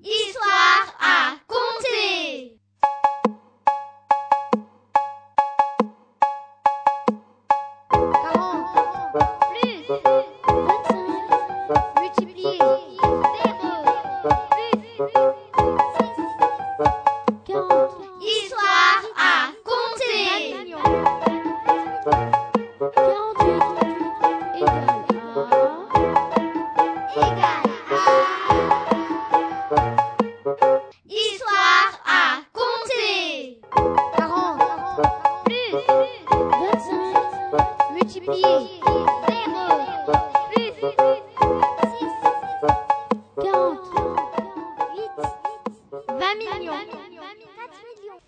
Histoire à compter. Plus 25 multiplié 0 plus 6 40 8 20 millions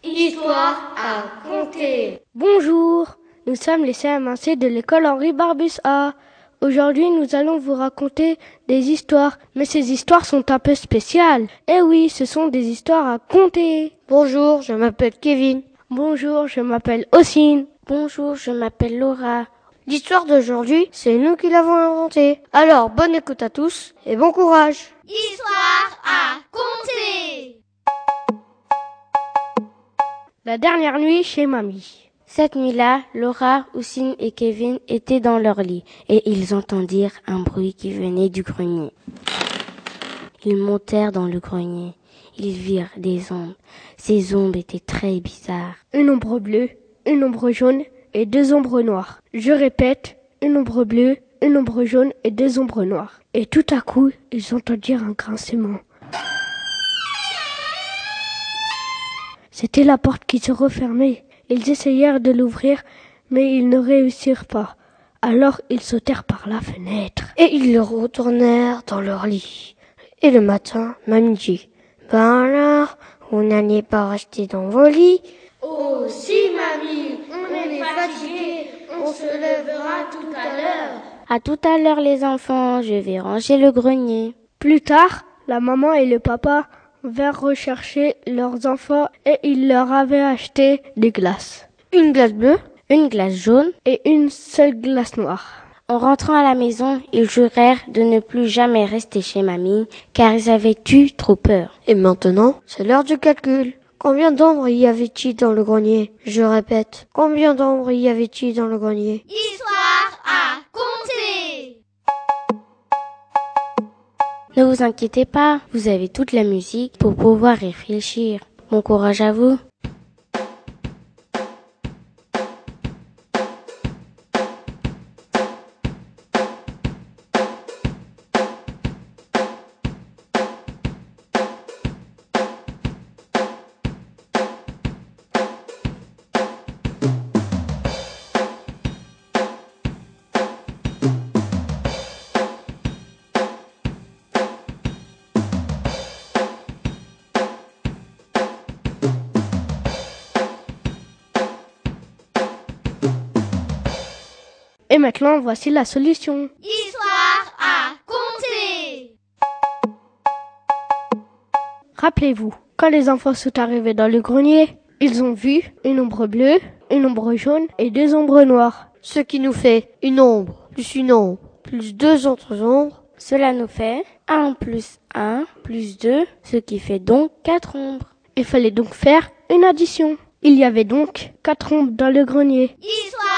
Histoire à compter Bonjour, nous sommes les CM1C de l'école Henri Barbus A. Aujourd'hui, nous allons vous raconter des histoires, mais ces histoires sont un peu spéciales. Eh oui, ce sont des histoires à compter. Bonjour, je m'appelle Kevin. Bonjour, je m'appelle Ossine. Bonjour, je m'appelle Laura. L'histoire d'aujourd'hui, c'est nous qui l'avons inventée. Alors, bonne écoute à tous et bon courage. Histoire à compter La dernière nuit chez mamie. Cette nuit-là, Laura, Oussine et Kevin étaient dans leur lit et ils entendirent un bruit qui venait du grenier. Ils montèrent dans le grenier. Ils virent des ombres. Ces ombres étaient très bizarres. Une ombre bleue, une ombre jaune et deux ombres noires. Je répète, une ombre bleue, une ombre jaune et deux ombres noires. Et tout à coup, ils entendirent un grincement. C'était la porte qui se refermait. Ils essayèrent de l'ouvrir, mais ils ne réussirent pas. Alors ils sautèrent par la fenêtre. Et ils retournèrent dans leur lit. Et le matin, mamie dit, Ben alors, vous n'allez pas rester dans vos lits? Oh si mamie, on se lèvera tout à l'heure À tout à l'heure les enfants, je vais ranger le grenier. Plus tard, la maman et le papa vinrent rechercher leurs enfants et ils leur avaient acheté des glaces. Une glace bleue, une glace jaune et une seule glace noire. En rentrant à la maison, ils jurèrent de ne plus jamais rester chez mamie car ils avaient eu trop peur. Et maintenant, c'est l'heure du calcul. Combien d'ombres y avait-il dans le grenier? Je répète, combien d'ombres y avait-il dans le grenier? Histoire à compter Ne vous inquiétez pas, vous avez toute la musique pour pouvoir réfléchir. Bon courage à vous. Maintenant, voici la solution. Histoire à compter Rappelez-vous, quand les enfants sont arrivés dans le grenier, ils ont vu une ombre bleue, une ombre jaune et deux ombres noires. Ce qui nous fait une ombre plus une ombre plus deux autres ombres. Cela nous fait 1 plus 1 plus 2, ce qui fait donc 4 ombres. Il fallait donc faire une addition. Il y avait donc 4 ombres dans le grenier. Histoire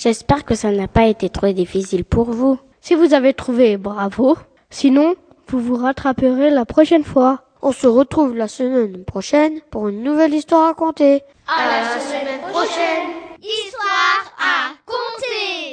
J'espère que ça n'a pas été trop difficile pour vous. Si vous avez trouvé, bravo. Sinon, vous vous rattraperez la prochaine fois. On se retrouve la semaine prochaine pour une nouvelle histoire à raconter. À la semaine prochaine Histoire à compter